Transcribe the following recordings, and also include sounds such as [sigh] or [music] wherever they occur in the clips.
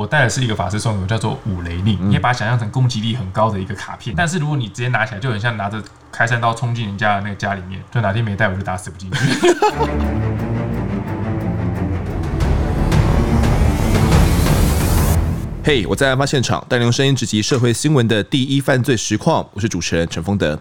我带的是一个法师送给我叫做五雷令，你也把它想象成攻击力很高的一个卡片。但是如果你直接拿起来，就很像拿着开山刀冲进人家的那个家里面，就哪天没带我就打死不进去。[laughs] 嘿，hey, 我在案发现场，带您用声音直击社会新闻的第一犯罪实况。我是主持人陈丰德。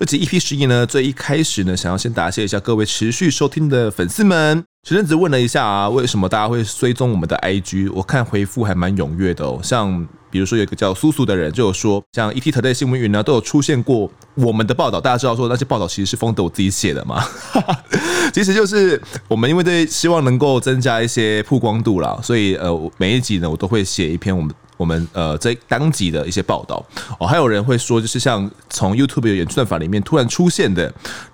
这集 EP 十一呢，最一开始呢，想要先答谢一下各位持续收听的粉丝们。前阵子问了一下啊，为什么大家会追踪我们的 IG？我看回复还蛮踊跃的哦。像比如说有一个叫苏苏的人就有说，像 ETtoday 新闻云呢都有出现过我们的报道。大家知道说那些报道其实是丰德我自己写的嘛？[laughs] 其实就是我们因为对希望能够增加一些曝光度啦，所以呃每一集呢我都会写一篇我们。我们呃在当集的一些报道哦，还有人会说，就是像从 YouTube 的演算法里面突然出现的，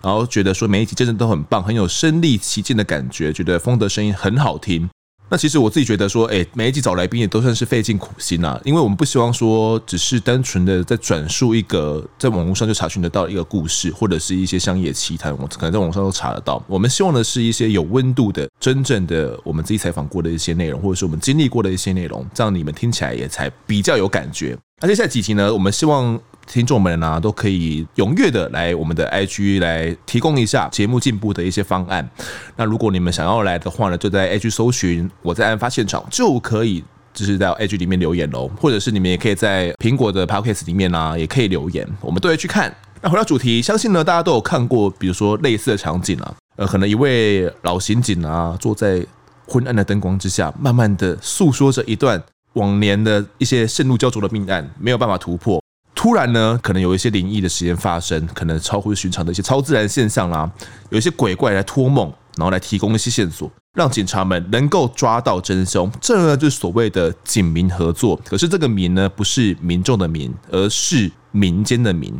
然后觉得说每一集真的都很棒，很有身临其境的感觉，觉得风德声音很好听。那其实我自己觉得说，哎，每一集找来宾也都算是费尽苦心呐，因为我们不希望说只是单纯的在转述一个在网络上就查询得到一个故事，或者是一些商业奇谈，我可能在网上都查得到。我们希望的是一些有温度的、真正的我们自己采访过的一些内容，或者是我们经历过的一些内容，这样你们听起来也才比较有感觉。那接下来几集呢，我们希望。听众们呢、都可以踊跃的来我们的 IG 来提供一下节目进步的一些方案。那如果你们想要来的话呢，就在 IG 搜寻我在案发现场就可以，就是在 IG 里面留言喽。或者是你们也可以在苹果的 Podcast 里面啊，也可以留言，我们都会去看。那回到主题，相信呢大家都有看过，比如说类似的场景啊，呃，可能一位老刑警啊，坐在昏暗的灯光之下，慢慢的诉说着一段往年的一些盛怒焦灼的命案，没有办法突破。突然呢，可能有一些灵异的事件发生，可能超乎寻常的一些超自然现象啦，有一些鬼怪来托梦，然后来提供一些线索，让警察们能够抓到真凶。这呢就是所谓的警民合作。可是这个民呢，不是民众的民，而是民间的民。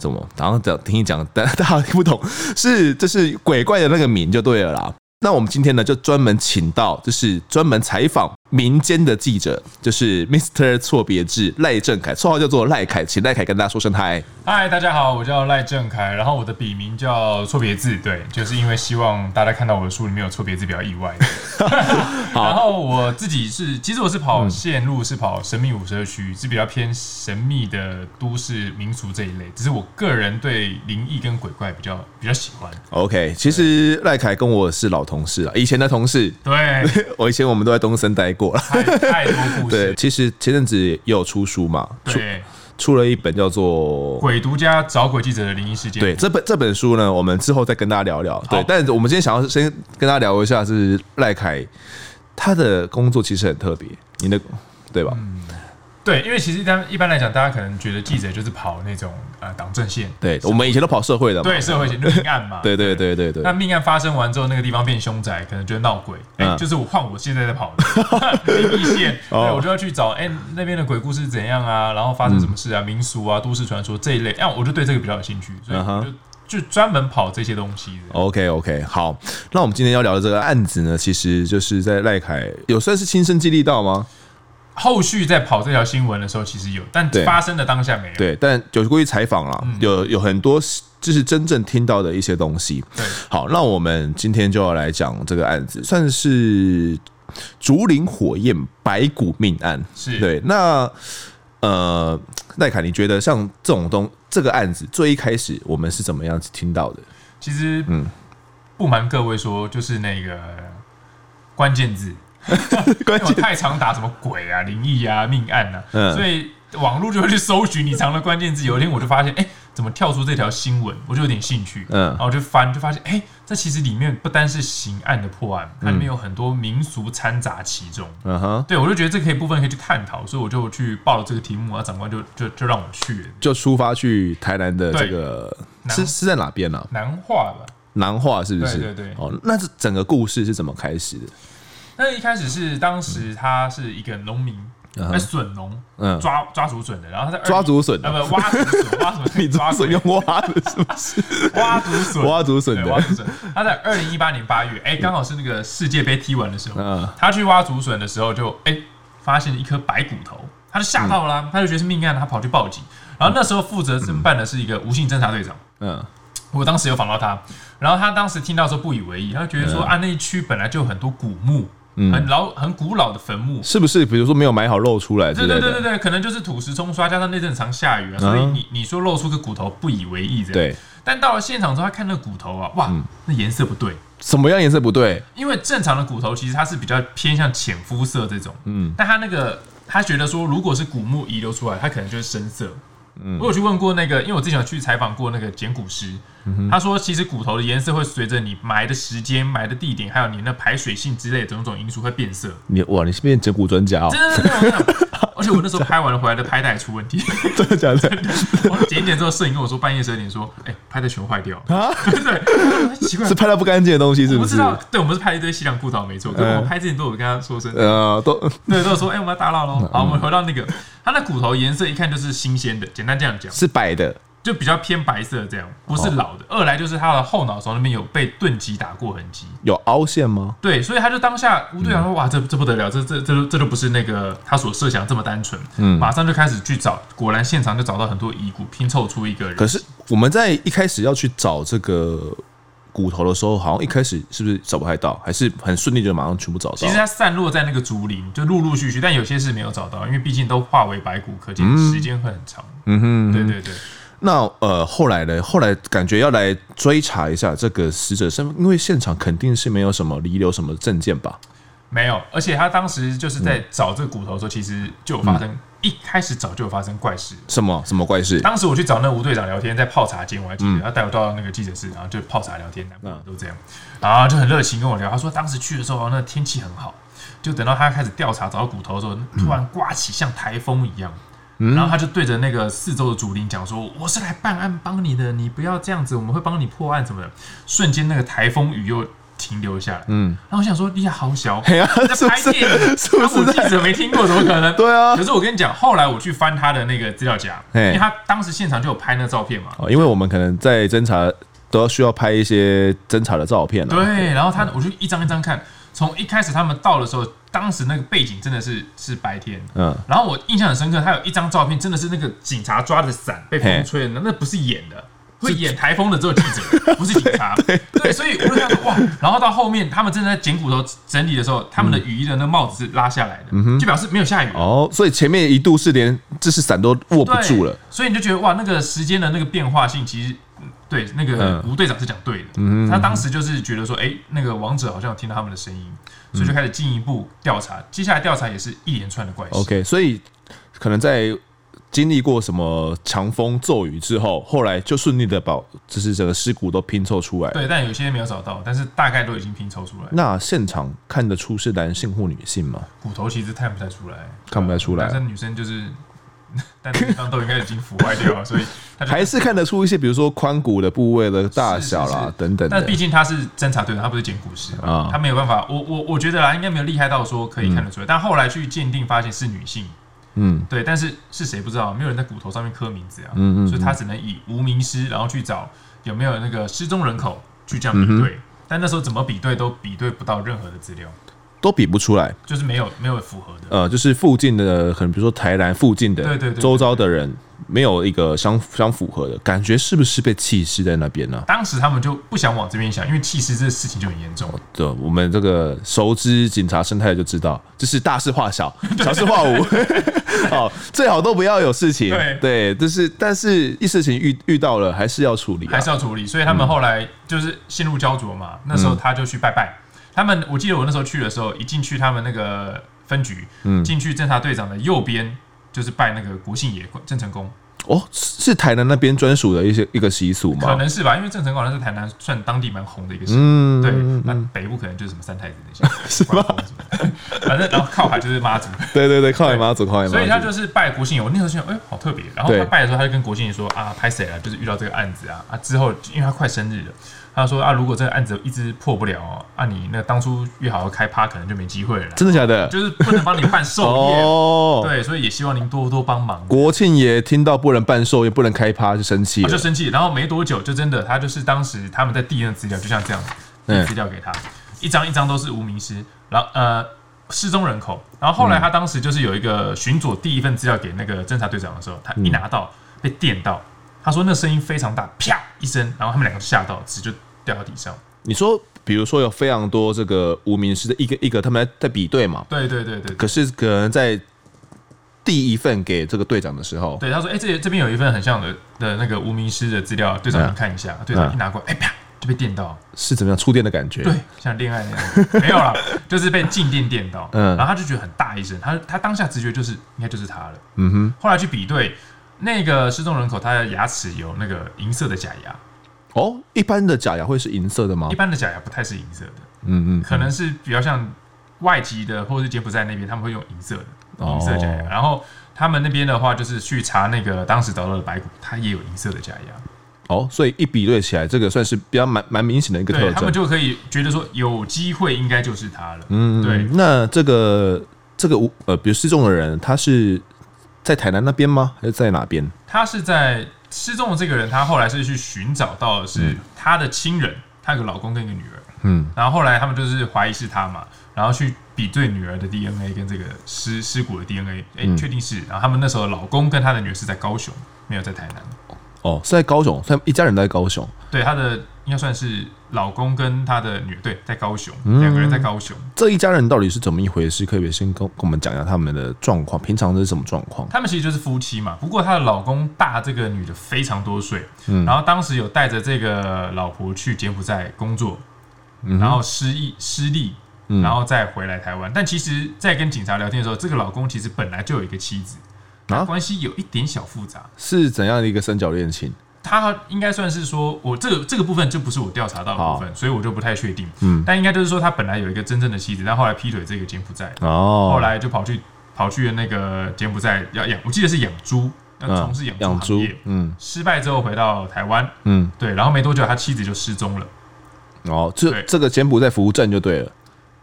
怎么？然后讲听你讲，大 [laughs] 家大家听不懂，是这是鬼怪的那个民就对了啦。那我们今天呢，就专门请到，就是专门采访民间的记者，就是 Mr. 错别字赖正凯，绰号叫做赖凯，请赖凯跟大家说声嗨。嗨，大家好，我叫赖正凯，然后我的笔名叫错别字，对，就是因为希望大家看到我的书里面有错别字比较意外。[laughs] [laughs] 好然后我自己是，其实我是跑线路，是跑神秘五十二区，是比较偏神秘的都市民俗这一类，只是我个人对灵异跟鬼怪比较比较喜欢。OK，其实赖凯跟我是老同事啊，以前的同事。对，[laughs] 我以前我们都在东森待过了，太太多故事。对，其实前阵子也有出书嘛，对。出了一本叫做《鬼独家找鬼记者的灵异事件》。对，这本这本书呢，我们之后再跟大家聊聊。对，但我们今天想要先跟大家聊一下，是赖凯他的工作其实很特别，你的对吧？嗯对，因为其实一般一般来讲，大家可能觉得记者就是跑那种呃党政线。对，我们以前都跑社会的嘛。对，社会线命案嘛。对对对对对。那命案发生完之后，那个地方变凶宅，可能觉得闹鬼。哎，就是我换我现在在跑的灵异线，对，我就要去找哎那边的鬼故事怎样啊，然后发生什么事啊，民俗啊，都市传说这一类，哎，我就对这个比较有兴趣，所以我就就专门跑这些东西。OK OK，好，那我们今天要聊的这个案子呢，其实就是在赖凯有算是亲身经历到吗？后续在跑这条新闻的时候，其实有，但发生的当下没有。对，但就是过去采访了，嗯、有有很多就是真正听到的一些东西。对，好，那我们今天就要来讲这个案子，算是竹林火焰白骨命案。是对，那呃，赖凯，你觉得像这种东这个案子最一开始我们是怎么样子听到的？其实，嗯，不瞒各位说，就是那个关键字。[laughs] 关键太常打什么鬼啊、灵异啊、命案啊，嗯、所以网络就会去搜寻你藏的关键字。有一天我就发现，哎、欸，怎么跳出这条新闻？我就有点兴趣，嗯，然后我就翻，就发现，哎、欸，这其实里面不单是刑案的破案，它里面有很多民俗掺杂其中。嗯哼，对，我就觉得这可以部分可以去探讨，所以我就去报了这个题目，然后长官就就就让我去，就出发去台南的这个是是在哪边呢、啊？南化吧，南化是不是？对对对。哦，那这整个故事是怎么开始的？那一开始是当时他是一个农民，那笋农，抓抓竹笋的，然后他在抓竹笋，呃不挖竹笋，挖什么？[laughs] 你抓笋用挖的是不是？挖竹笋，挖竹笋。挖竹笋。他在二零一八年八月，哎，刚好是那个世界杯踢完的时候，他去挖竹笋的时候，就哎发现了一颗白骨头，他就吓到了，他就觉得是命案，他跑去报警。然后那时候负责侦办的是一个吴姓侦查队长，嗯，我当时有访到他，然后他当时听到说不以为意，他就觉得说啊那一区本来就有很多古墓。很老、很古老的坟墓，是不是？比如说没有埋好露出来，对对对对对，可能就是土石冲刷，加上那阵常下雨啊，所以你你说露出个骨头不以为意这样。对。但到了现场之后，他看那个骨头啊，哇，那颜色不对。什么样颜色不对？因为正常的骨头其实它是比较偏向浅肤色这种，嗯，但他那个他觉得说，如果是古墓遗留出来，它可能就是深色。嗯，我有去问过那个，因为我之前有去采访过那个捡骨师，嗯、他说其实骨头的颜色会随着你埋的时间、埋的地点，还有你那排水性之类的种种因素会变色。你哇，你是变捡骨专家哦？真的，真的，而且我那时候拍完了回来的拍带出问题，真的假的？我剪一剪之后，摄影跟我说半夜十二点说，哎、欸，拍带全坏掉啊？对，奇怪，是拍到不干净的东西是不是？我不知道，对，我们是拍一堆西凉裤头没错。可是我们拍之前都有跟他说声，呃，都对，都有说，哎、欸，我们要打扰喽。好，我们回到那个，它那骨头颜色一看就是新鲜的，简单这样讲，是白的。就比较偏白色，这样不是老的。二来就是他的后脑勺那边有被钝击打过痕迹，有凹陷吗？对，所以他就当下吴队长说：“哇，这这不得了，这这这这都不是那个他所设想这么单纯。”嗯，马上就开始去找，果然现场就找到很多遗骨，拼凑出一个人。可是我们在一开始要去找这个骨头的时候，好像一开始是不是找不太到，还是很顺利就马上全部找到？其实它散落在那个竹林，就陆陆续续，但有些是没有找到，因为毕竟都化为白骨，可见时间会很长。嗯哼，对对对。那呃，后来呢？后来感觉要来追查一下这个死者身份，因为现场肯定是没有什么遗留什么证件吧？没有，而且他当时就是在找这个骨头的时候，其实就有发生，嗯、一开始早就有发生怪事。什么什么怪事？当时我去找那吴队长聊天，在泡茶间，我还记得，嗯、他带我到那个记者室，然后就泡茶聊天，嗯，都这样，然后就很热情跟我聊。他说当时去的时候，那天气很好，就等到他开始调查找到骨头的时候，突然刮起像台风一样。然后他就对着那个四周的竹林讲说：“我是来办案帮你的，你不要这样子，我们会帮你破案什么的。”瞬间那个台风雨又停留下来。嗯，然后我想说：“你好小，在拍电影，是不是记者没听过？怎么可能？”对啊。可是我跟你讲，后来我去翻他的那个资料夹，因为他当时现场就有拍那照片嘛。哦，因为我们可能在侦查都要需要拍一些侦查的照片。对，然后他我就一张一张看。从一开始他们到的时候，当时那个背景真的是是白天，嗯，然后我印象很深刻，他有一张照片，真的是那个警察抓着伞被风吹的，那不是演的，会演台风的只有记者，不是警察，[laughs] 对，对，所以我就想说哇，然后到后面他们正在捡骨头整理的时候，他们的雨衣的那个帽子是拉下来的，就表示没有下雨哦，所以前面一度是连这是伞都握不住了，所以你就觉得哇，那个时间的那个变化性其实。对，那个吴队长是讲对的。嗯，他当时就是觉得说，哎，那个王者好像有听到他们的声音，所以就开始进一步调查。接下来调查也是一连串的怪事。OK，所以可能在经历过什么强风骤雨之后，后来就顺利的把就是整个尸骨都拼凑出来。对，但有些没有找到，但是大概都已经拼凑出来。那现场看得出是男性或女性吗？骨头其实看不太出来，看不太出来。男生女生就是。[laughs] 但地方都应该已经腐坏掉了，所以还是看得出一些，比如说髋骨的部位的大小啦，等等。但毕竟他是侦查队的，他不是捡骨师啊，他没有办法。我我我觉得啦，应该没有厉害到说可以看得出来。嗯、但后来去鉴定，发现是女性。嗯，对，但是是谁不知道，没有人在骨头上面刻名字啊。嗯，嗯嗯。所以他只能以无名尸，然后去找有没有那个失踪人口去这样比对。嗯、但那时候怎么比对都比对不到任何的资料。都比不出来，就是没有没有符合的。呃，就是附近的，可能比如说台南附近的，对对对，周遭的人没有一个相相符合的感觉，是不是被弃尸在那边呢？当时他们就不想往这边想，因为弃尸这个事情就很严重。对，我们这个熟知警察生态就知道，就是大事化小，[laughs] 小事化无。[laughs] 哦，最好都不要有事情。对对，就是但是一事情遇遇到了，还是要处理，还是要处理。所以他们后来就是陷入焦灼嘛。那时候他就去拜拜。他们，我记得我那时候去的时候，一进去他们那个分局，嗯，进去侦查队长的右边就是拜那个国姓爷郑成功。哦，是台南那边专属的一些一个习俗吗？可能是吧，因为郑成功好像是台南算当地蛮红的一个姓。嗯，对，那北部可能就是什么三太子那些，[laughs] 是吧？反正然后靠海就是妈祖。[laughs] 对对对，靠海妈祖，靠海妈祖。所以他就是拜国姓爷。我那时候想，哎，好特别。然后他拜的时候，他就跟国姓爷说啊，拍谁了？就是遇到这个案子啊啊，之后因为他快生日了。他说啊，如果这个案子一直破不了，啊，你那当初约好要开趴，可能就没机会了。真的假的？就是不能帮你办寿宴哦。对，所以也希望您多多帮忙。国庆爷听到不能办寿宴，不能开趴，就生气，就生气。然后没多久，就真的，他就是当时他们在递那资料，就像这样递资料给他，一张一张都是无名尸，然后呃失踪人口。然后后来他当时就是有一个巡佐第一份资料给那个侦查队长的时候，他一拿到被电到。他说那声音非常大，啪一声，然后他们两个吓到，纸就掉到地上。你说比如说有非常多这个无名尸的一个一个，他们在在比对嘛。对对对对。可是可能在第一份给这个队长的时候，对他说：“哎，这这边有一份很像的的那个无名尸的资料，队长你看一下。”队长一拿过来，哎啪就被电到，是怎么样触电的感觉？对，像恋爱那样，没有啦，就是被静电电到。[laughs] 嗯，然后他就觉得很大一声，他他当下直觉就是应该就是他了。嗯哼。后来去比对那个失踪人口，他的牙齿有那个银色的假牙。哦，一般的假牙会是银色的吗？一般的假牙不太是银色的。嗯嗯，可能是比较像外籍的，或者是柬埔寨那边他们会用银色的银色假牙。然后他们那边的话，就是去查那个当时找到的白骨，它也有银色的假牙。哦，所以一比对起来，这个算是比较蛮蛮明显的一个特征。他们就可以觉得说，有机会应该就是他了。嗯，对。那这个这个无呃，比如失踪的人，他是在台南那边吗？还是在哪边？他是在。失踪的这个人，他后来是去寻找到的是他的亲人，他有个老公跟一个女儿，嗯，然后后来他们就是怀疑是他嘛，然后去比对女儿的 DNA 跟这个尸尸骨的 DNA，哎，确定是，然后他们那时候老公跟他的女儿是在高雄，没有在台南。哦，是在高雄，他们一家人都在高雄。对，他的应该算是老公跟他的女儿，对，在高雄，两、嗯、个人在高雄。这一家人到底是怎么一回事？可以先跟跟我们讲一下他们的状况，平常是什么状况？他们其实就是夫妻嘛，不过她的老公大这个女的非常多岁，嗯，然后当时有带着这个老婆去柬埔寨工作，嗯、然后失忆失利，然后再回来台湾。嗯、但其实，在跟警察聊天的时候，这个老公其实本来就有一个妻子。啊，关系有一点小复杂，是怎样的一个三角恋情？他应该算是说，我这个这个部分就不是我调查到的部分，所以我就不太确定。嗯，但应该就是说，他本来有一个真正的妻子，但后来劈腿这个柬埔寨，哦，后来就跑去跑去那个柬埔寨要养，我记得是养猪，要从事养猪行业。嗯，失败之后回到台湾，嗯，对，然后没多久他妻子就失踪了。哦，这对这个柬埔寨扶正就对了，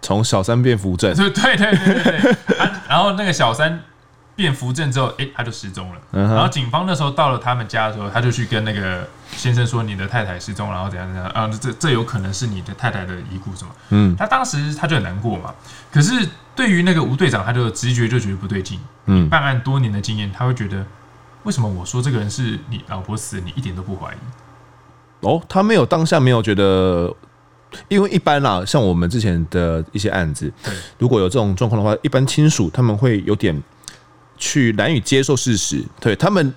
从小三变扶正，[laughs] 对对对对对，然后那个小三。变扶正之后，哎、欸，他就失踪了。Uh. 然后警方那时候到了他们家的时候，他就去跟那个先生说：“你的太太失踪，然后怎样怎样啊？这这有可能是你的太太的遗骨什么？”嗯，他当时他就很难过嘛。可是对于那个吴队长，他就直觉就觉得不对劲。嗯，办案多年的经验，他会觉得为什么我说这个人是你老婆死，你一点都不怀疑？哦，他没有当下没有觉得，因为一般啦，像我们之前的一些案子，对，如果有这种状况的话，一般亲属他们会有点。去难以接受事实，对他们，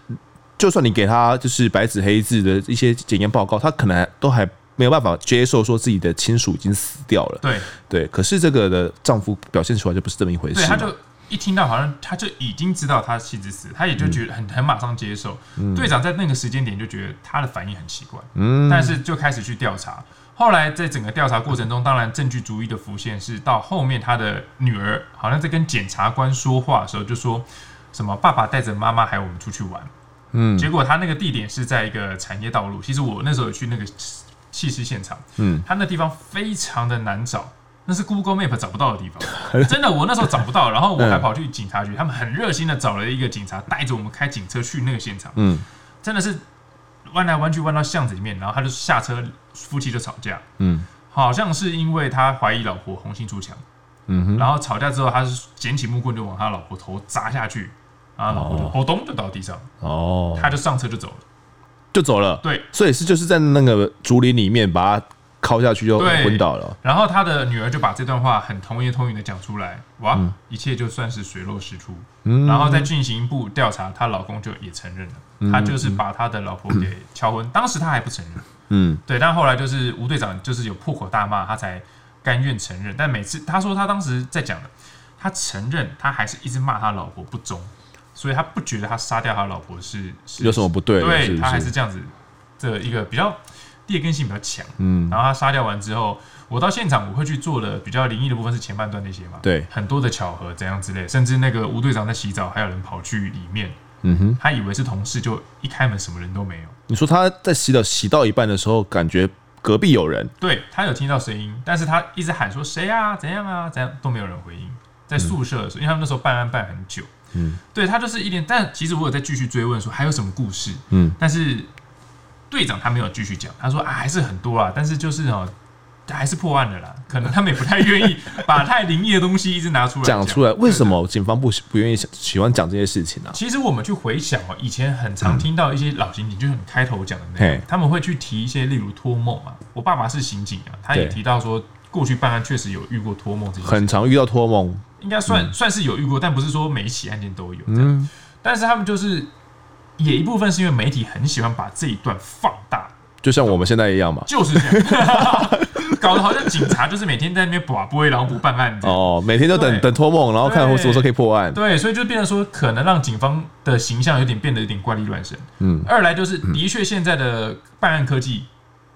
就算你给他就是白纸黑字的一些检验报告，他可能都还没有办法接受说自己的亲属已经死掉了。对对，可是这个的丈夫表现出来就不是这么一回事。对，他就一听到好像他就已经知道他妻子死，他也就觉得很很马上接受。嗯、队长在那个时间点就觉得他的反应很奇怪，嗯，但是就开始去调查。后来在整个调查过程中，当然证据逐一的浮现，是到后面他的女儿好像在跟检察官说话的时候就说。什么？爸爸带着妈妈还有我们出去玩，嗯，结果他那个地点是在一个产业道路。其实我那时候有去那个弃尸现场，嗯，他那地方非常的难找，那是 Google Map 找不到的地方，[laughs] 真的，我那时候找不到。然后我还跑去警察局，他们很热心的找了一个警察带着我们开警车去那个现场，嗯，真的是弯来弯去弯到巷子里面，然后他就下车，夫妻就吵架，嗯，好像是因为他怀疑老婆红杏出墙，嗯哼，然后吵架之后，他是捡起木棍就往他老婆头砸下去。啊，老婆就扑咚就倒地上，哦，他就上车就走了，就走了。对，所以是就是在那个竹林里面把他敲下去就昏倒了。然后他的女儿就把这段话很童言童语的讲出来，哇，嗯、一切就算是水落石出。嗯，然后再进行一步调查，她老公就也承认了，嗯、他就是把他的老婆给敲昏。嗯、当时他还不承认，嗯，对，但后来就是吴队长就是有破口大骂，他才甘愿承认。但每次他说他当时在讲的，他承认他还是一直骂他老婆不忠。所以他不觉得他杀掉他老婆是，是有什么不对，对是是他还是。这样子的一个比较劣根性比较强。嗯，然后他杀掉完之后，我到现场我会去做的比较灵异的部分是前半段那些嘛，对，很多的巧合怎样之类，甚至那个吴队长在洗澡，还有人跑去里面，嗯哼，他以为是同事，就一开门什么人都没有。你说他在洗澡洗到一半的时候，感觉隔壁有人，对他有听到声音，但是他一直喊说谁啊，怎样啊，怎样都没有人回应。在宿舍的时候，因为他们那时候办案办很久。嗯，对他就是一点，但其实我有在继续追问说还有什么故事，嗯，但是队长他没有继续讲，他说啊还是很多啊，但是就是哦，还是破案的啦。可能他们也不太愿意把太灵异的东西一直拿出来讲出来。为什么警方不不愿意喜欢讲这些事情呢、啊？其实我们去回想哦，以前很常听到一些老刑警，就是你开头讲的那样，他们会去提一些，例如托梦啊。我爸爸是刑警啊，他也提到说，过去办案确实有遇过托梦这些，很常遇到托梦，应该算、嗯、算是有遇过，但不是说每一起案件都有这样。嗯，但是他们就是也一部分是因为媒体很喜欢把这一段放大。就像我们现在一样嘛，就是这样，[laughs] 搞得好像警察就是每天在那边把不然后不办案哦，每天都等等托梦，然后看什么时候可以破案。对，所以就变成说，可能让警方的形象有点变得有点怪力乱神。嗯，二来就是的确现在的办案科技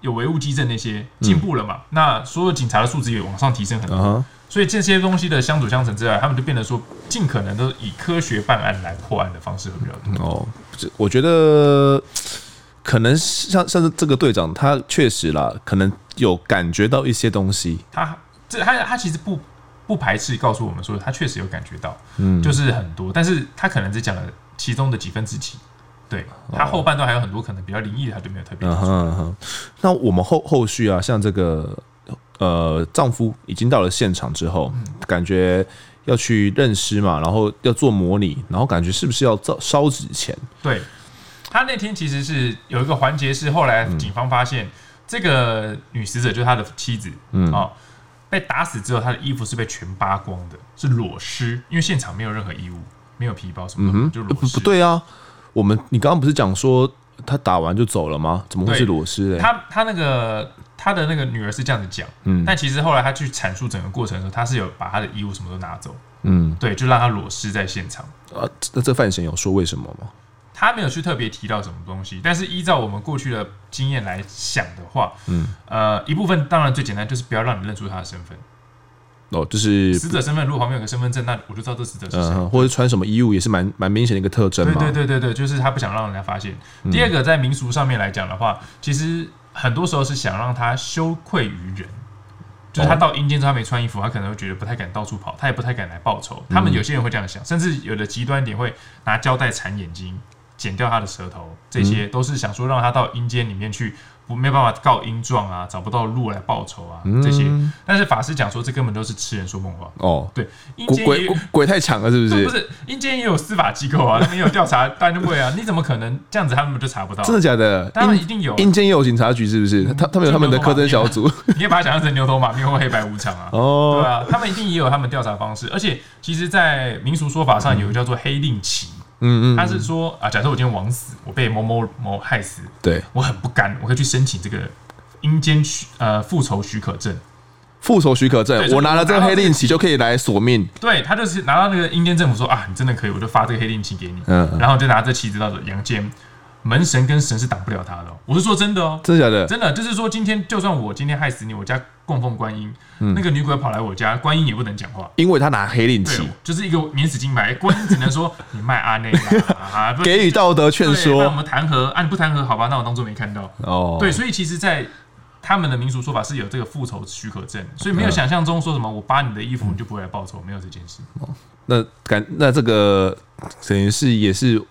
有唯物基证那些进步了嘛，那所有警察的素质也往上提升很多，所以这些东西的相辅相成之外，他们就变得说，尽可能都以科学办案来破案的方式会比较多。哦，我觉得。可能像像是这个队长，他确实啦，可能有感觉到一些东西。他这他他其实不不排斥告诉我们说，他确实有感觉到，嗯，就是很多，但是他可能只讲了其中的几分之几。对，他后半段还有很多可能比较灵异的，他就没有特别说。嗯哼，那我们后后续啊，像这个呃，丈夫已经到了现场之后，嗯、感觉要去认尸嘛，然后要做模拟，然后感觉是不是要烧烧纸钱？对。他那天其实是有一个环节，是后来警方发现这个女死者就是他的妻子，嗯哦，被打死之后，她的衣服是被全扒光的，是裸尸，因为现场没有任何衣物，没有皮包什么的，就裸尸。不对啊，我们你刚刚不是讲说他打完就走了吗？怎么会是裸尸嘞？他他那个他的那个女儿是这样子讲，嗯，但其实后来他去阐述整个过程的时候，他是有把他的衣物什么都拿走，嗯，对，就让他裸尸在现场。啊，那这范闲有说为什么吗？他没有去特别提到什么东西，但是依照我们过去的经验来想的话，嗯，呃，一部分当然最简单就是不要让你认出他的身份。哦，就是死者身份，如果旁边有个身份证，那我就知道这死者是谁。嗯，或者穿什么衣物也是蛮蛮明显的一个特征嘛。对对对对对，就是他不想让人家发现。嗯，第二个，在民俗上面来讲的话，其实很多时候是想让他羞愧于人，就是他到阴间之后他没穿衣服，他可能会觉得不太敢到处跑，他也不太敢来报仇。他们有些人会这样想，甚至有的极端点会拿胶带缠眼睛。剪掉他的舌头，这些都是想说让他到阴间里面去，不没有办法告阴状啊，找不到路来报仇啊，这些。但是法师讲说，这根本都是痴人说梦话。哦，对，阴间鬼鬼太强了，是不是？不是，阴间也有司法机构啊，他们也有调查单位啊，你怎么可能这样子他们就查不到？真的假的？当然一定有。阴间也有警察局，是不是？他他们有他们的科侦小组，[laughs] 你可以把它想象成牛头马面或黑白无常啊。[laughs] 哦，对啊，他们一定也有他们调查方式，而且其实，在民俗说法上，有个叫做黑令旗。嗯嗯，他是说啊，假设我今天枉死，我被某某某害死，对我很不甘，我可以去申请这个阴间许呃复仇许可证。复仇许可证，我拿了这个黑令旗就可以来索命。对，他就是拿到那个阴间政府说啊，你真的可以，我就发这个黑令旗给你。嗯，然后就拿这旗子到阳间。门神跟神是挡不了他的，我是说真的哦，真的假的？真的就是说，今天就算我今天害死你，我家供奉观音，那个女鬼跑来我家，观音也不能讲话，因为他拿黑令旗，就是一个免死金牌，观音只能说你卖阿内啊，[laughs] 给予道德劝说，那我们弹劾，啊你不弹劾，好吧，那我当做没看到。哦。对，所以其实，在他们的民俗说法是有这个复仇许可证，所以没有想象中说什么我扒你的衣服你就不会来报仇，没有这件事。那感那这个等于是也是。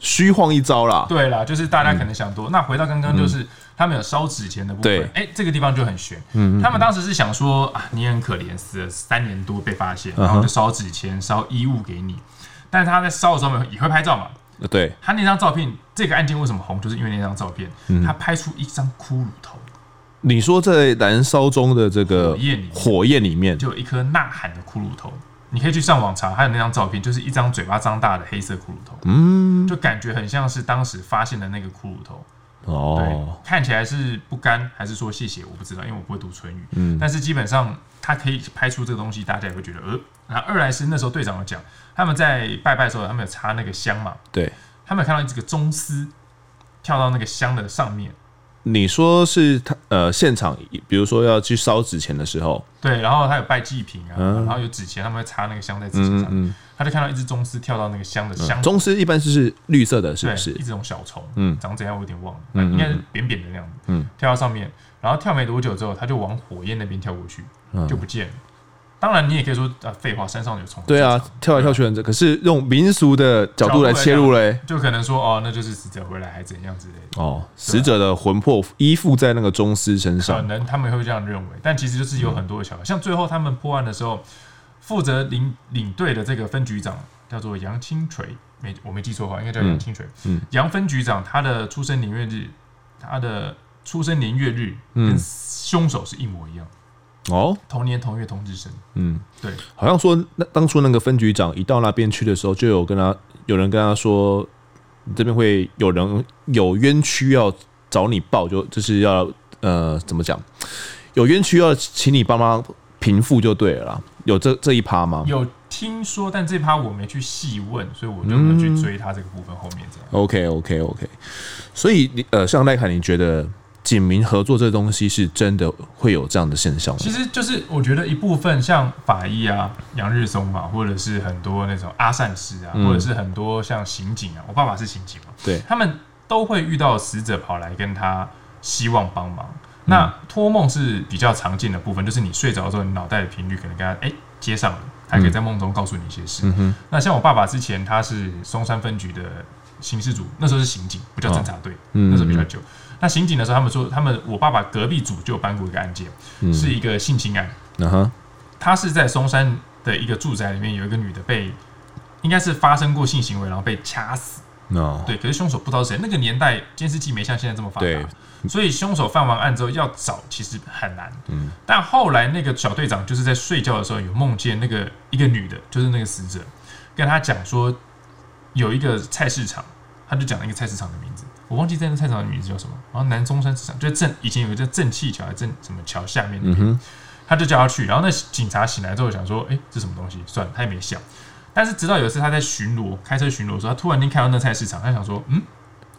虚晃一招啦，对啦，就是大家可能想多。嗯、那回到刚刚，就是、嗯、他们有烧纸钱的部分，哎这个地方就很悬。嗯，嗯，他们当时是想说啊，你很可怜，死了三年多被发现，然后就烧纸钱、烧衣物给你。但是他在烧的时候也会拍照嘛？对，他那张照片，这个案件为什么红，就是因为那张照片，他拍出一张骷髅头。你说在燃烧中的这个火焰里，火焰里面就有一颗呐喊的骷髅头。你可以去上网查，还有那张照片，就是一张嘴巴张大的黑色骷髅头，嗯，就感觉很像是当时发现的那个骷髅头。哦，对，看起来是不甘，还是说谢谢？我不知道，因为我不会读唇语。嗯，但是基本上他可以拍出这个东西，大家也会觉得呃。然后二来是那时候队长有讲，他们在拜拜的时候，他们有插那个香嘛？对，他们有看到这个宗师跳到那个香的上面。你说是他呃，现场比如说要去烧纸钱的时候，对，然后他有拜祭品啊，然后有纸钱，他们会插那个香在纸钱上，嗯，他就看到一只宗师跳到那个香的香。宗师一般是绿色的，是不是？一只种小虫，嗯，长怎样我有点忘了，应该是扁扁的那样子，嗯，跳到上面，然后跳没多久之后，他就往火焰那边跳过去，就不见了。当然，你也可以说啊，废话，山上有虫。对啊，跳来跳去很正。可是用民俗的角度来切入嘞，就可能说哦，那就是死者回来还怎样之类的。哦，死者的魂魄依附在那个宗师身上，可能他们会这样认为。但其实就是有很多的巧合，像最后他们破案的时候，负责领领队的这个分局长叫做杨清锤，没我没记错的话，应该叫杨清锤。嗯，杨分局长他的出生年月日，他的出生年月日跟凶手是一模一样。哦，同年同月同日生。嗯，对，好像说那当初那个分局长一到那边去的时候，就有跟他有人跟他说，这边会有人有冤屈要找你报，就就是要呃怎么讲，有冤屈要请你帮忙平复就对了啦。有这这一趴吗？有听说，但这趴我没去细问，所以我就没有去追他这个部分后面这样。嗯、OK OK OK，所以你呃，像赖凯，你觉得？警民合作这东西是真的会有这样的现象吗？其实就是我觉得一部分像法医啊、杨日松嘛，或者是很多那种阿善师啊，嗯、或者是很多像刑警啊，我爸爸是刑警嘛，对，他们都会遇到死者跑来跟他希望帮忙。那托梦是比较常见的部分，就是你睡着的时候，你脑袋的频率可能跟他哎、欸、接上了，他可以在梦中告诉你一些事。那像我爸爸之前他是松山分局的刑事组，那时候是刑警，不叫侦查队，那时候比较久。那刑警的时候，他们说，他们我爸爸隔壁组就有办过一个案件，嗯、是一个性侵案。嗯哼，他是在松山的一个住宅里面，有一个女的被，应该是发生过性行为，然后被掐死。No. 对，可是凶手不知道是谁。那个年代监视器没像现在这么发达，对所以凶手犯完案之后要找其实很难。嗯，但后来那个小队长就是在睡觉的时候有梦见那个一个女的，就是那个死者，跟他讲说有一个菜市场，他就讲了一个菜市场的名字。我忘记在那菜场的名字叫什么，然后南中山市场就在正以前有一个叫正气桥还是正什么桥下面，嗯哼，他就叫他去，然后那警察醒来之后想说，哎，这什么东西？算了，他也没想。但是直到有一次他在巡逻，开车巡逻的时候，他突然间看到那菜市场，他想说，嗯，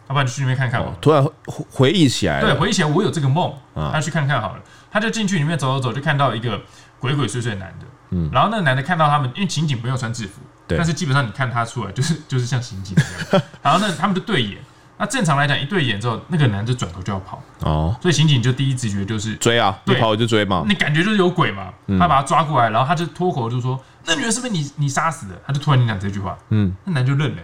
要不然就去那边看看吧。突然回忆起来，对，回忆起来我有这个梦，他去看看好了。他就进去里面走走走，就看到一个鬼鬼祟祟的男的，嗯，然后那个男的看到他们，因为刑警不用穿制服，对，但是基本上你看他出来就是就是像刑警一样，然后那他们就对眼。那正常来讲，一对眼之后，那个男的转头就要跑。哦，所以刑警就第一直觉就是追啊，你跑就追嘛，你感觉就是有鬼嘛，他把他抓过来，然后他就脱口就说：“那女人是不是你你杀死的？”他就突然间讲这句话，嗯，那男就认了，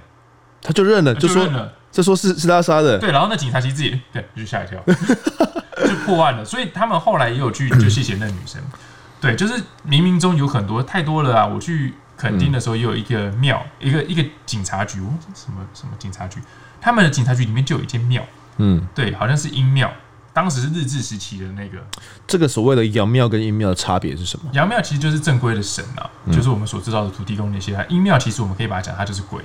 他就认了，就说就说是是他杀的，对，然后那警察其实自己对就吓一跳，就破案了。所以他们后来也有去就谢谢那女生，对，就是冥冥中有很多太多了啊。我去垦丁的时候也有一个庙，一个一个警察局，什么什么警察局。他们的警察局里面就有一间庙，嗯，对，好像是阴庙，当时是日治时期的那个。这个所谓的阳庙跟阴庙的差别是什么？阳庙其实就是正规的神啊，嗯、就是我们所知道的土地公那些。阴庙其实我们可以把它讲，它就是鬼。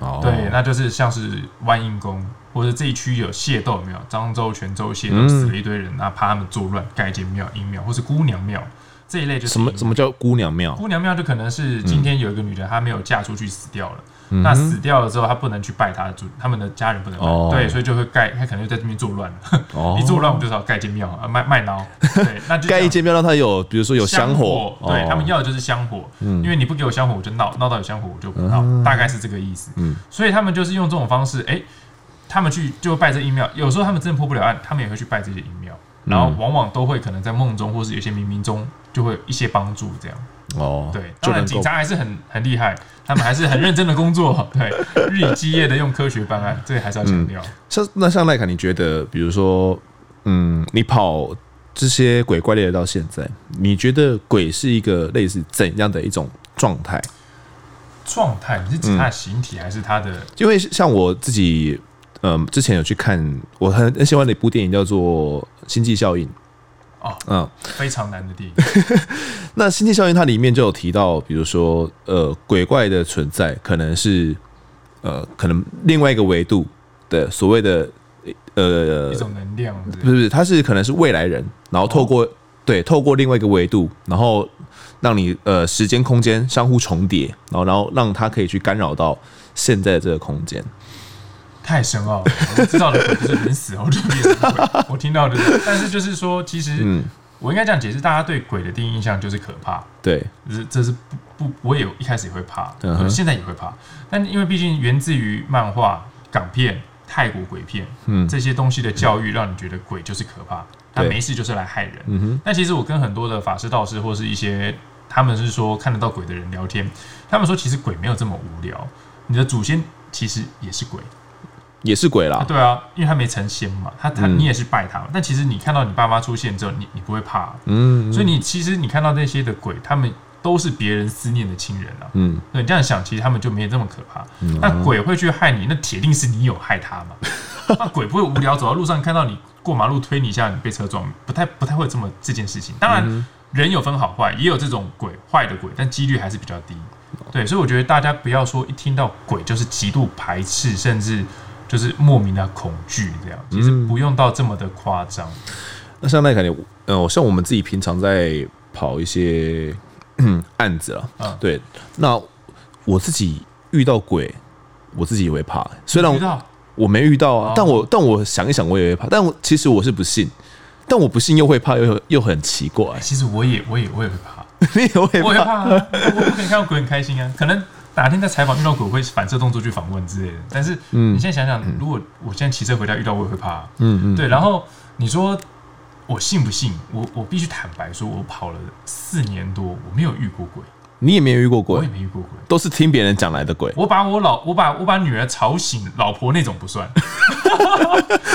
哦，对，那就是像是万应宫，或者这一区有械斗庙，漳州、泉州械斗死了一堆人，那、嗯、怕他们作乱，盖一间庙，阴庙或是姑娘庙。这一类就是什么？什么叫姑娘庙？姑娘庙就可能是今天有一个女人，她没有嫁出去，死掉了。嗯、那死掉了之后，他不能去拜他的主，他们的家人不能拜。哦、对，所以就会盖，他可能就在这边作乱了。哦，一作乱，我们就要盖间庙啊，卖卖孬。对，那就 [laughs] 盖一间庙，让他有，比如说有香火。香火对、哦、他们要的就是香火，嗯、因为你不给我香火，我就闹，闹到有香火我就不闹，嗯、大概是这个意思。嗯，所以他们就是用这种方式，哎、欸，他们去就会拜这阴庙。有时候他们真的破不了案，他们也会去拜这些阴庙。然后往往都会可能在梦中，或是有些冥冥中就会有一些帮助，这样哦。对，当然警察还是很很厉害，他们还是很认真的工作，[laughs] 对，日以继夜的用科学办案，这个还是要强调。像那像赖凯，你觉得，比如说，嗯，你跑这些鬼怪猎到现在，你觉得鬼是一个类似怎样的一种状态？状态？你是指它的形体，还是它的？因为像我自己。嗯，之前有去看我很很喜欢的一部电影，叫做《星际效应》。哦，嗯，非常难的电影。[laughs] 那《星际效应》它里面就有提到，比如说，呃，鬼怪的存在可能是，呃，可能另外一个维度的所谓的，呃，一种能量，不是不是，它是可能是未来人，然后透过、哦、对透过另外一个维度，然后让你呃时间空间相互重叠，然后然后让它可以去干扰到现在的这个空间。太深奥了，我知道的鬼不是人死后就变成鬼。我听到的，但是就是说，其实我应该这样解释：大家对鬼的第一印象就是可怕，对，这这是不不，我也一开始也会怕，现在也会怕。但因为毕竟源自于漫画、港片、泰国鬼片，嗯，这些东西的教育，让你觉得鬼就是可怕，他没事就是来害人。嗯哼。但其实我跟很多的法师、道士或是一些他们是说看得到鬼的人聊天，他们说其实鬼没有这么无聊，你的祖先其实也是鬼，也是鬼啦。对啊，因为他没成仙嘛，他他你也是拜他嘛，但其实你看到你爸妈出现之后，你你不会怕，嗯，所以你其实你看到那些的鬼，他们都是别人思念的亲人啊，嗯，对，你这样想，其实他们就没有这么可怕。那鬼会去害你，那铁定是你有害他嘛。[laughs] 那鬼不会无聊走到路上看到你过马路推你一下，你被车撞，不太不太会这么这件事情。当然，人有分好坏，也有这种鬼坏的鬼，但几率还是比较低。对，所以我觉得大家不要说一听到鬼就是极度排斥，甚至就是莫名的恐惧这样。其实不用到这么的夸张。那像那感觉，呃，像我们自己平常在跑一些 [clears throat] 案子了，啊，对，那我自己遇到鬼，我自己也会怕，虽然。我我没遇到啊，但我但我想一想，我也会怕。但我其实我是不信，但我不信又会怕，又又很奇怪。其实我也我也我也会怕，[laughs] 你也会怕？我会怕啊！我不可以看到鬼很开心啊。可能哪天在采访遇到鬼，会反射动作去访问之类的。但是，你现在想想，如果我现在骑车回家遇到，我也会怕。嗯嗯，对。然后你说我信不信？我我必须坦白说，我跑了四年多，我没有遇过鬼。你也没有遇过鬼，我也没遇过鬼，都是听别人讲来的鬼。我把我老我把我把女儿吵醒，老婆那种不算，[laughs]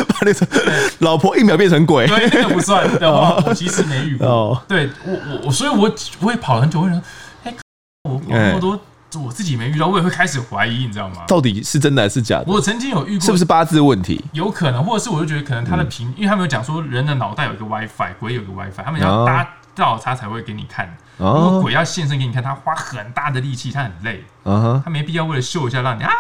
把那种老婆一秒变成鬼，对，那个不算，对吧？我其实没遇过，对我我我，所以我我也跑了很久，为什么？哎，我那么多我自己没遇到，我也会开始怀疑，你知道吗？到底是真的还是假的？我曾经有遇过，是不是八字问题？有可能，或者是我就觉得可能他的频，因为他们有讲说人的脑袋有一个 WiFi，鬼有个 WiFi，他们要搭到他才会给你看。如果鬼要现身给你看，他花很大的力气，他很累，他没必要为了秀一下让你啊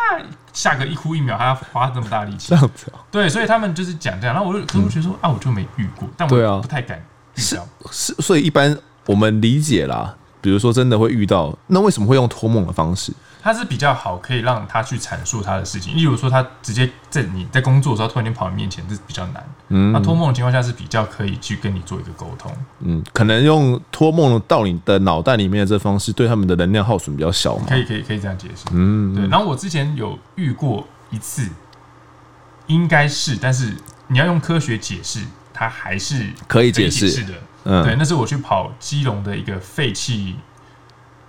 下个一哭一秒，他要花这么大力气。这样子，对，所以他们就是讲这样。然后我就觉得说啊，我就没遇过，但我不太敢遇到。是，所以一般我们理解啦，比如说真的会遇到，那为什么会用托梦的方式？他是比较好，可以让他去阐述他的事情。例如说，他直接在你在工作的时候突然间跑你面前，这是比较难。嗯，那托梦的情况下是比较可以去跟你做一个沟通。嗯，可能用托梦到你的脑袋里面的这方式，对他们的能量耗损比较小嘛？可以，可以，可以这样解释。嗯，对。然后我之前有遇过一次，应该是，但是你要用科学解释，它还是可以解释的。嗯，对，那是我去跑基隆的一个废弃。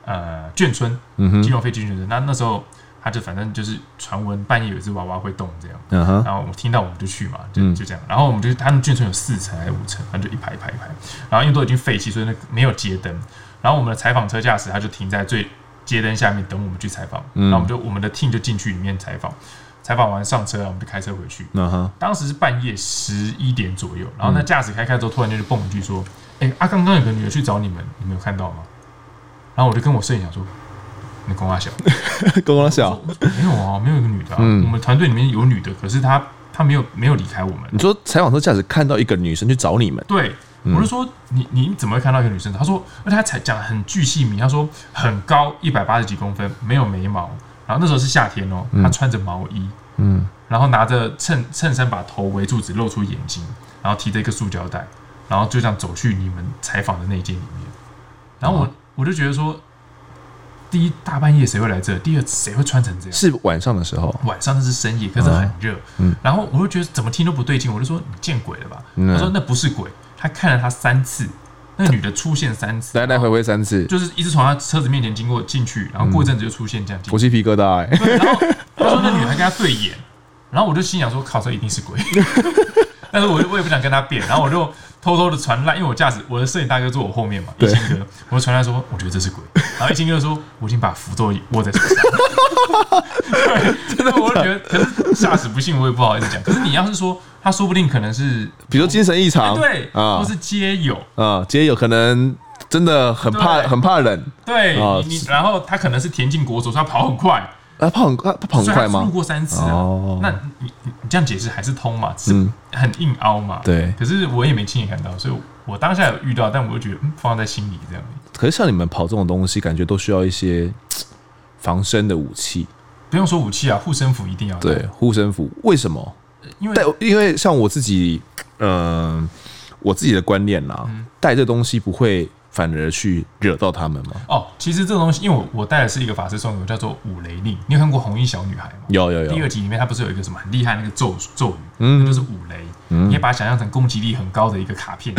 呃，眷村，嗯基隆废弃眷村，那那时候他就反正就是传闻半夜有一只娃娃会动这样，嗯、哼。然后我听到我们就去嘛，就就这样，然后我们就他们眷村有四层还是五层，反正就一排一排一排，然后因为都已经废弃，所以那没有街灯，然后我们的采访车驾驶他就停在最街灯下面等我们去采访，然后我们就我们的 team 就进去里面采访，采访完上车，我们就开车回去，嗯、哼。当时是半夜十一点左右，然后那驾驶开开之后，突然间就蹦一句说：“哎、欸，啊，刚刚有个女的去找你们，你们有看到吗？”然后我就跟我摄影讲说：“你公阿小，[laughs] 公阿小，没有啊，没有一个女的、啊。嗯、我们团队里面有女的，可是她她没有没有离开我们。你说采访车驾驶看到一个女生去找你们？对，嗯、我就说你你怎么会看到一个女生？她说，而且她才讲很巨细明，她说很高，一百八十几公分，没有眉毛。然后那时候是夏天哦，她穿着毛衣，嗯，然后拿着衬衬衫把头围住，只露出眼睛，然后提着一个塑胶袋，然后就这样走去你们采访的那间里面。然后我。哦”我就觉得说，第一大半夜谁会来这？第二谁会穿成这样？是晚上的时候，晚上那是深夜，可是很热。嗯，然后我就觉得怎么听都不对劲，我就说你见鬼了吧？他说那不是鬼，他看了他三次，那个女的出现三次，来来回回三次，就是一直从他车子面前经过进去，然后过一阵子就出现这样。我鸡皮疙瘩哎！然后他说那女的还跟他对眼，然后我就心想说靠，这一定是鬼。[laughs] 但是我我也不想跟他辩，然后我就。偷偷的传赖，因为我驾驶我的摄影大哥坐我后面嘛，一清哥，我就传赖说，我觉得这是鬼，[laughs] 然后一清哥说，我已经把符咒握在手上，[laughs] 对，真的，我就觉得，可是驾驶不信，我也不好意思讲。可是你要是说，他说不定可能是，比如精神异常，对啊，或是街友。啊，街友可能真的很怕，很怕冷，对，你然后他可能是田径国手，他跑很快。啊，跑很快，他跑很快吗？路过三次啊，哦、那你你这样解释还是通嘛？是很硬凹嘛？嗯、对。可是我也没亲眼看到，所以我当下有遇到，但我就觉得嗯，放在心里这样。可是像你们跑这种东西，感觉都需要一些防身的武器。不用说武器啊，护身符一定要。对，护身符为什么？因为因为像我自己，嗯、呃，我自己的观念啦，带、嗯、这东西不会反而去惹到他们吗？哦，其实这个东西，因为我我带的是一个法师送的，叫做五雷令。你有看过红衣小女孩吗？有有有。第二集里面，它不是有一个什么很厉害那个咒咒语？嗯，就是五雷。嗯，你也把它想象成攻击力很高的一个卡片，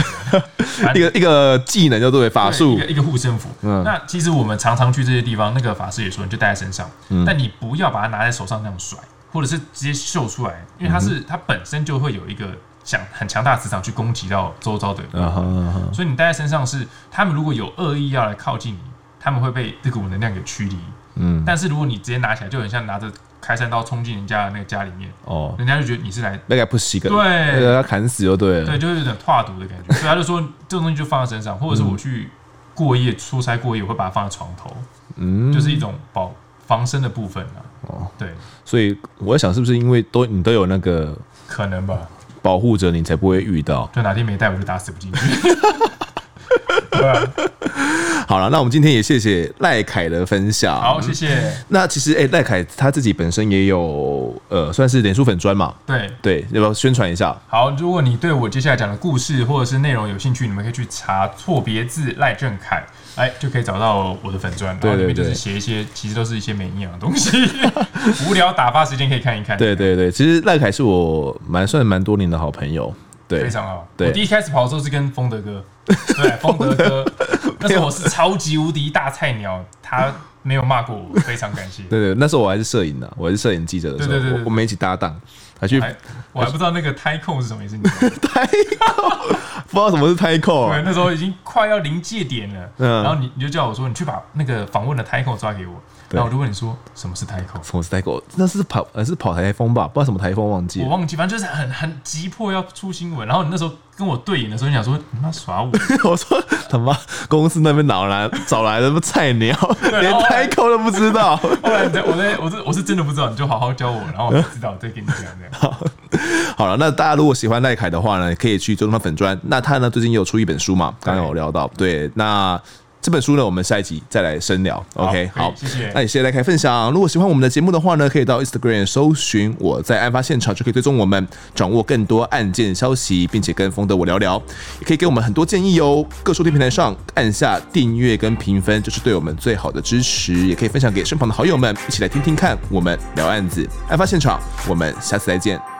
[laughs] 一个一个技能叫做法术，一个一个护身符。嗯，那其实我们常常去这些地方，那个法师也说，你就带在身上，嗯，但你不要把它拿在手上那样甩，或者是直接秀出来，因为它是它本身就会有一个。想很强大的磁场去攻击到周遭的人，uh huh, uh huh. 所以你带在身上是，他们如果有恶意要来靠近你，他们会被这股能量给驱离。嗯，但是如果你直接拿起来，就很像拿着开山刀冲进人家的那个家里面，哦，人家就觉得你是来那个不稀个，对，要砍死就对了，对，就是有点化毒的感觉。所以他就说这种东西就放在身上，或者是我去过夜出差过夜，我会把它放在床头，嗯，就是一种保防身的部分啊。哦，对，所以我在想是不是因为都你都有那个可能吧。保护着你才不会遇到，就哪天没带我就打死不进去。[laughs] 好了，那我们今天也谢谢赖凯的分享。好，谢谢。那其实，哎、欸，赖凯他自己本身也有呃，算是脸书粉专嘛。对对，要不要宣传一下？好，如果你对我接下来讲的故事或者是内容有兴趣，你们可以去查错别字赖正凯，哎，就可以找到我的粉砖。然后里面就是写一些，其实都是一些没营养的东西，[laughs] 无聊打发时间可以看一看。对对对，其实赖凯是我蛮算蛮多年的好朋友。对，非常好。对，我第一开始跑的时候是跟风德哥，对，[laughs] 风德哥，那时候我是超级无敌大菜鸟，他没有骂过我，非常感谢。对对，那时候我还是摄影的，我还是摄影记者的时候，我们一起搭档，还去，我还不知道那个胎控是什么意思，胎扣，[laughs] 不知道什么是胎扣。对，那时候已经快要临界点了，嗯然后你你就叫我说，你去把那个访问的胎扣抓给我。然后我就问你说什么是台口？什么是台口？那是跑，呃，是跑台风吧？不知道什么台风，忘记了。我忘记，反正就是很很急迫要出新闻。然后你那时候跟我对演的时候，你想说你妈耍我？[laughs] 我说他妈公司那边哪来找来的什么菜鸟，连台口都不知道。[laughs] 后来我在我是我是真的不知道，你就好好教我，然后我知道再跟你讲这样。[laughs] 好了，那大家如果喜欢赖凯的话呢，可以去追踪他粉砖。那他呢最近也有出一本书嘛？刚刚有聊到，对，那。这本书呢，我们下一集再来深聊。OK，好，谢谢。那也谢谢赖凯分享。如果喜欢我们的节目的话呢，可以到 Instagram 搜寻我在案发现场，就可以追踪我们，掌握更多案件消息，并且跟风德我聊聊，也可以给我们很多建议哦。各收听平台上按下订阅跟评分，就是对我们最好的支持。也可以分享给身旁的好友们，一起来听听看我们聊案子。案发现场，我们下次再见。